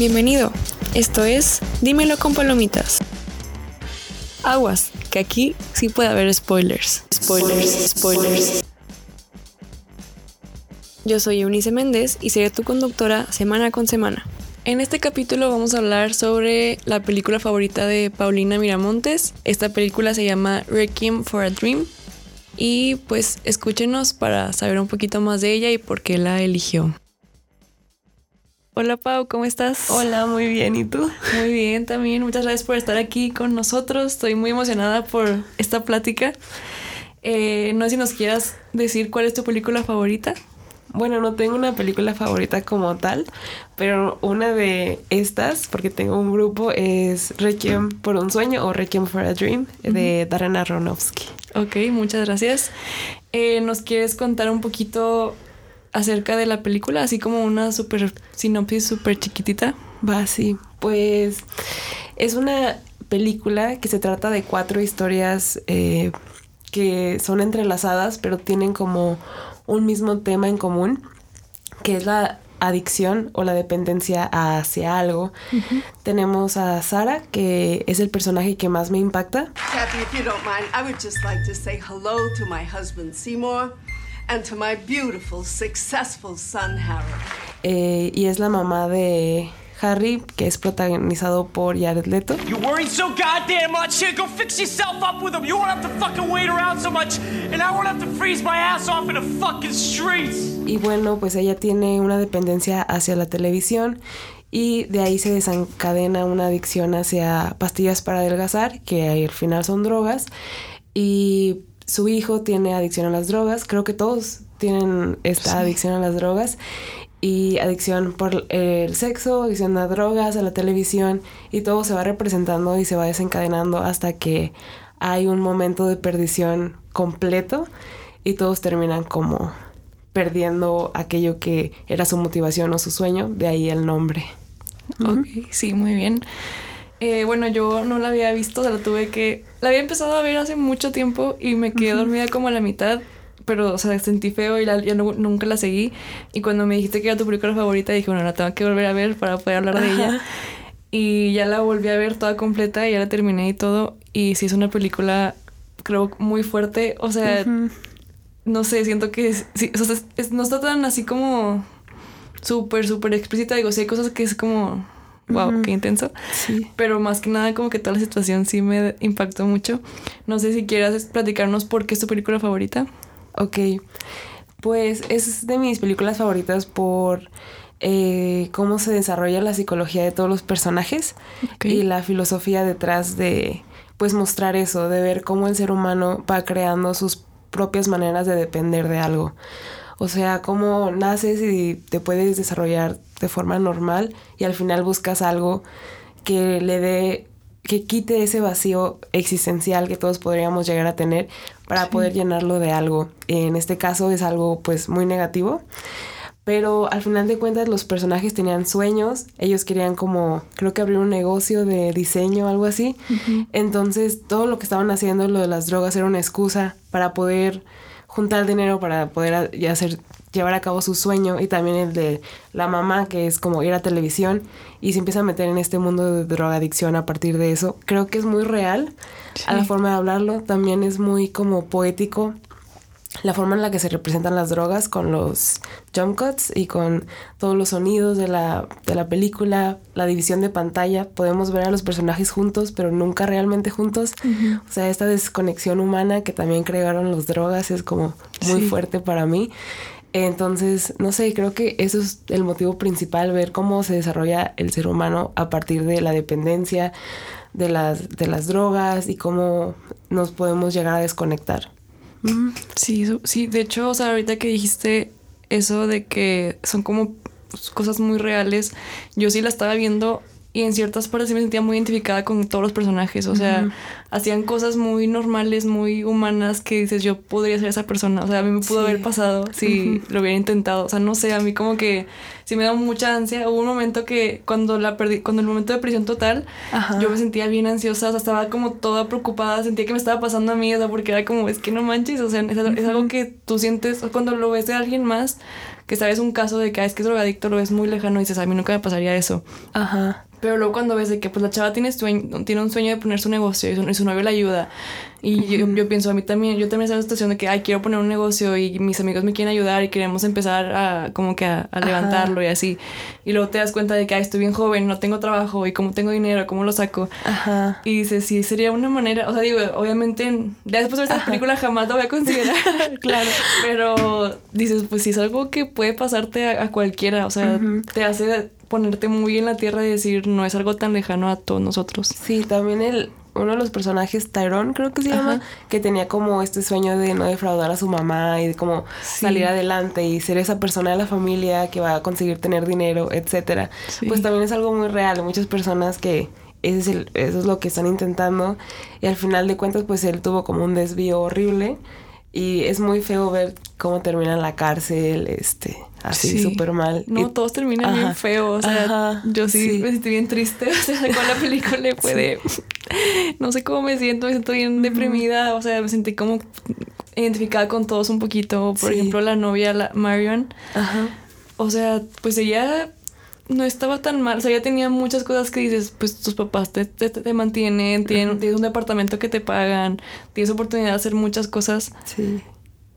Bienvenido. Esto es Dímelo con palomitas. Aguas, que aquí sí puede haber spoilers. Spoilers, spoilers. Yo soy Eunice Méndez y seré tu conductora semana con semana. En este capítulo vamos a hablar sobre la película favorita de Paulina Miramontes. Esta película se llama Requiem for a Dream. Y pues escúchenos para saber un poquito más de ella y por qué la eligió. Hola Pau, ¿cómo estás? Hola, muy bien. ¿Y tú? Muy bien también. Muchas gracias por estar aquí con nosotros. Estoy muy emocionada por esta plática. Eh, no sé si nos quieras decir cuál es tu película favorita. Bueno, no tengo una película favorita como tal, pero una de estas, porque tengo un grupo, es Requiem por un sueño o Requiem for a Dream de Darren Aronofsky. Ok, muchas gracias. Eh, ¿Nos quieres contar un poquito acerca de la película, así como una super sinopsis súper chiquitita? Va, sí. Pues es una película que se trata de cuatro historias eh, que son entrelazadas, pero tienen como un mismo tema en común, que es la adicción o la dependencia hacia algo. Tenemos a Sara, que es el personaje que más me impacta. Kathy, if you don't mind, I would just like to say hello to my husband Seymour and to my beautiful, successful son Harold. Eh, y es la mamá de Harry, que es protagonizado por Jared Leto. You worry so goddamn much. Here, go fix yourself up with him. You won't have to fucking wait around so much, and I won't have to freeze my ass off in the fucking streets. Y bueno, pues ella tiene una dependencia hacia la televisión y de ahí se desencadena una adicción hacia pastillas para adelgazar, que al final son drogas. Y su hijo tiene adicción a las drogas. Creo que todos tienen esta adicción a las drogas y adicción por el sexo, adicción a drogas, a la televisión y todo se va representando y se va desencadenando hasta que hay un momento de perdición completo y todos terminan como perdiendo aquello que era su motivación o su sueño, de ahí el nombre. Ok, sí, muy bien. Eh, bueno, yo no la había visto, la tuve que... La había empezado a ver hace mucho tiempo y me quedé dormida como a la mitad pero, o sea, sentí feo y la, ya no, nunca la seguí. Y cuando me dijiste que era tu película favorita, dije, bueno, la tengo que volver a ver para poder hablar de ella. Y ya la volví a ver toda completa, y ya la terminé y todo. Y sí es una película, creo, muy fuerte. O sea, no sé, siento que sí, o sea, no está tan así como súper, súper explícita. Digo, sí hay cosas que es como, wow, qué intenso. Sí. Pero más que nada, como que toda la situación sí me impactó mucho. No sé si quieras platicarnos por qué es tu película favorita. Ok, pues es de mis películas favoritas por eh, cómo se desarrolla la psicología de todos los personajes y la filosofía detrás de pues mostrar eso, de ver cómo el ser humano va creando sus propias maneras de depender de algo. O sea, cómo naces y te puedes desarrollar de forma normal y al final buscas algo que le dé que quite ese vacío existencial que todos podríamos llegar a tener para poder llenarlo de algo. En este caso es algo pues muy negativo. Pero al final de cuentas los personajes tenían sueños, ellos querían como, creo que abrir un negocio de diseño o algo así. Entonces todo lo que estaban haciendo, lo de las drogas, era una excusa para poder juntar dinero, para poder hacer llevar a cabo su sueño y también el de la mamá que es como ir a televisión y se empieza a meter en este mundo de drogadicción a partir de eso. Creo que es muy real a la forma de hablarlo, también es muy como poético la forma en la que se representan las drogas con los jump cuts y con todos los sonidos de la, de la película, la división de pantalla, podemos ver a los personajes juntos, pero nunca realmente juntos. O sea, esta desconexión humana que también crearon los drogas es como muy fuerte para mí. Entonces, no sé, creo que eso es el motivo principal, ver cómo se desarrolla el ser humano a partir de la dependencia de las, de las drogas y cómo nos podemos llegar a desconectar. Sí, sí, de hecho, o sea, ahorita que dijiste eso de que son como cosas muy reales, yo sí la estaba viendo y en ciertas partes sí me sentía muy identificada con todos los personajes. O sea, hacían cosas muy normales, muy humanas que dices, yo podría ser esa persona. O sea, a mí me pudo haber pasado si lo hubiera intentado. O sea, no sé, a mí como que sí me da mucha ansia. Hubo un momento que cuando la perdí, cuando el momento de prisión total, yo me sentía bien ansiosa. O sea, estaba como toda preocupada. Sentía que me estaba pasando a mí, o sea, porque era como, es que no manches. O sea, es, es algo que tú sientes cuando lo ves de alguien más que sabes un caso de que ah, es que es drogadicto, lo ves muy lejano y dices, a mí nunca me pasaría eso. Ajá. Pero luego cuando ves de que pues la chava tiene, sueño, tiene un sueño de poner su negocio y su, y su novio la ayuda. Y yo, yo pienso, a mí también, yo también estoy en la situación de que, ay, quiero poner un negocio y mis amigos me quieren ayudar y queremos empezar a como que a, a levantarlo y así. Y luego te das cuenta de que, ay, estoy bien joven, no tengo trabajo y cómo tengo dinero, cómo lo saco. Ajá. Y dices, sí, sería una manera, o sea, digo, obviamente, ya después de esta película jamás lo voy a considerar. Claro. Pero dices, pues sí, es algo que puede pasarte a, a cualquiera, o sea, te hace ponerte muy en la tierra y decir, no es algo tan lejano a todos nosotros. Sí, también el, uno de los personajes, Tyrone creo que se llama, Ajá. que tenía como este sueño de no defraudar a su mamá y de como Sí. salir adelante y ser esa persona de la familia que va a conseguir tener dinero, etcétera. Sí. Pues también es algo muy real. Muchas personas que ese es el- eso es lo que están intentando y al final de cuentas pues él tuvo como un desvío horrible y es muy feo ver cómo termina en la cárcel, este, así Sí. súper mal. No, Y- todos terminan bien feos. O sea, Ajá. yo sí, Sí. me sentí bien triste. O sea, con la película fue de. No sé cómo me siento, me siento bien deprimida. O sea, me sentí como identificada con todos un poquito. Por Sí. ejemplo, la novia, la Marion. Ajá. O sea, pues ella no estaba tan mal. O sea, ella tenía muchas cosas que dices, pues tus papás te, te, te mantienen, tienen, tienes un departamento que te pagan, tienes oportunidad de hacer muchas cosas. Sí.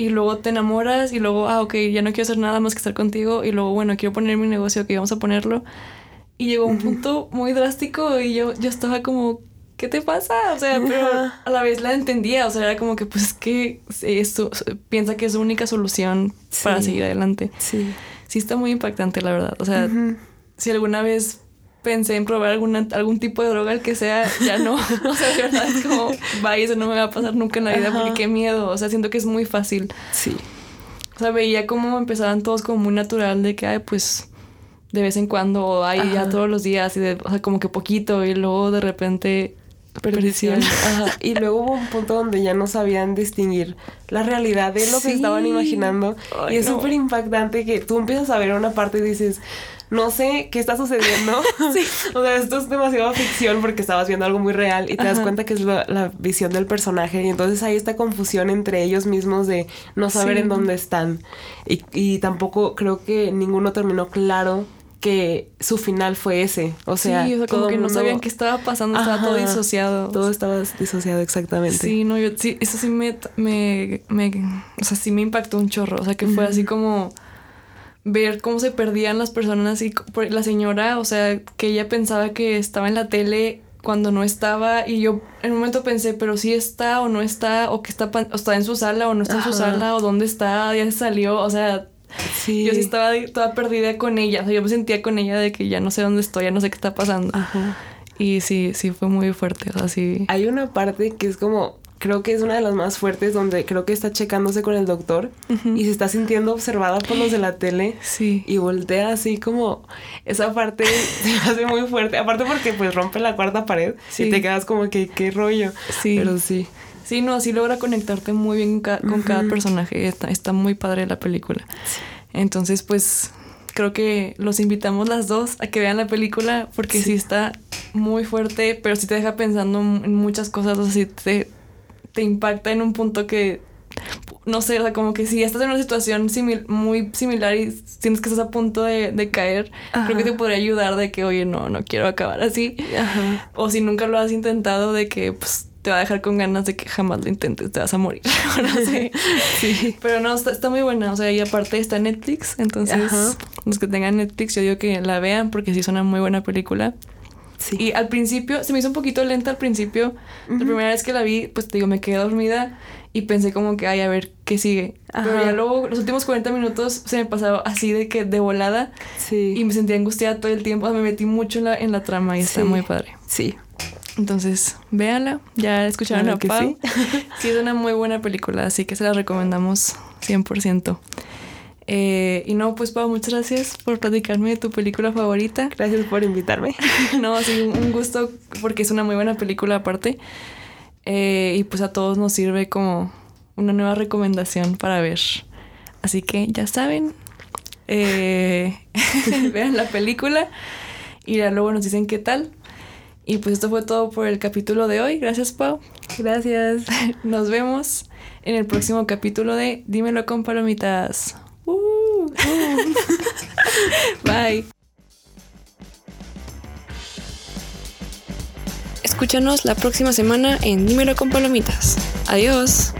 Y luego te enamoras y luego, ah, ok, ya no quiero hacer nada más que estar contigo. Y luego, bueno, quiero poner mi negocio, que vamos a ponerlo. Y llegó un punto muy drástico y yo, yo estaba como, ¿qué te pasa? O sea, pero a la vez la entendía. O sea, era como que, pues es que es su- piensa que es su única solución para seguir adelante. Sí. Sí está muy impactante, la verdad. O sea, si alguna vez pensé en probar alguna, algún tipo de droga, el que sea, ya no. O sea, de verdad es como, vaya, eso no me va a pasar nunca en la vida Ajá. porque qué miedo. O sea, siento que es muy fácil. Sí. O sea, veía cómo empezaban todos como muy natural de que, ay, pues de vez en cuando, o ay, ya Ajá. todos los días, y de, o sea, como que poquito, y luego de repente perdición. Ajá. Y luego hubo un punto donde ya no sabían distinguir la realidad de lo que Sí. estaban imaginando. Ay, y es no. súper impactante que tú empiezas a ver una parte y dices, no sé qué está sucediendo. Sí. o sea, esto es demasiado ficción porque estabas viendo algo muy real y te das cuenta que es la, la visión del personaje. Y entonces hay esta confusión entre ellos mismos de no saber Sí. en dónde están. Y, y tampoco creo que ninguno terminó claro que su final fue ese. O sea, sí, o sea, como que no mundo- sabían qué estaba pasando, estaba todo disociado. Todo estaba disociado exactamente. Sí, no, yo sí, eso sí me, me, me, o sea, sí me impactó un chorro. O sea, que fue así como ver cómo se perdían las personas y la señora, o sea, que ella pensaba que estaba en la tele cuando no estaba y yo en un momento pensé, pero sí está o no está, o que está, o está en su sala o no está en su sala, o dónde está, ya se salió, o sea, Sí. yo sí estaba toda perdida con ella, o sea, yo me sentía con ella de que ya no sé dónde estoy, ya no sé qué está pasando. Ajá. Y sí, sí fue muy fuerte, o sea, sí. Hay una parte que es como, creo que es una de las más fuertes, donde creo que está checándose con el doctor y se está sintiendo observada por los de la tele. Sí. Y voltea así como esa parte se hace muy fuerte. Aparte porque pues rompe la cuarta pared Sí. y te quedas como que qué rollo. Sí. Pero sí. Sí, no, sí logra conectarte muy bien con, ca- con cada personaje. Está, está muy padre la película. Entonces, pues, creo que los invitamos las dos a que vean la película porque sí, está muy fuerte, pero sí te deja pensando en en muchas cosas. O sea, sí te, te impacta en un punto que, no sé, o sea, como que si estás en una situación simil- muy similar y sientes que estás a punto de, de caer, creo que te podría ayudar de que, oye, no, no quiero acabar así. Ajá. O si nunca lo has intentado, de que pues te va a dejar con ganas de que jamás lo intentes, te vas a morir. no sé. Sí. Pero no, está, está muy buena. O sea, y aparte está Netflix. Entonces, Ajá. los que tengan Netflix, yo digo que la vean porque sí es una muy buena película. Sí. Y al principio, se me hizo un poquito lenta al principio. La primera vez que la vi, pues te digo, me quedé dormida y pensé como que, ay, a ver qué sigue. Pero ya luego, los últimos 40 minutos se me pasaba así de que de volada sí. y me sentía angustiada todo el tiempo. O sea, me metí mucho en la, en la trama y está muy padre. Sí. Entonces, véanla. Ya escucharon Claro a Pau. sí. Sí. es una muy buena película, así que se la recomendamos 100%. Eh, y no, pues Pau, muchas gracias por platicarme de tu película favorita. Gracias por invitarme. no, sí, un gusto porque es una muy buena película aparte. Eh, y pues a todos nos sirve como una nueva recomendación para ver. Así que ya saben, eh, vean la película y ya luego nos dicen qué tal. Y pues esto fue todo por el capítulo de hoy. Gracias, Pau. Gracias. Nos vemos en el próximo capítulo de Dímelo con palomitas. Bye. Escúchanos la próxima semana en Dímelo con Palomitas. Adiós.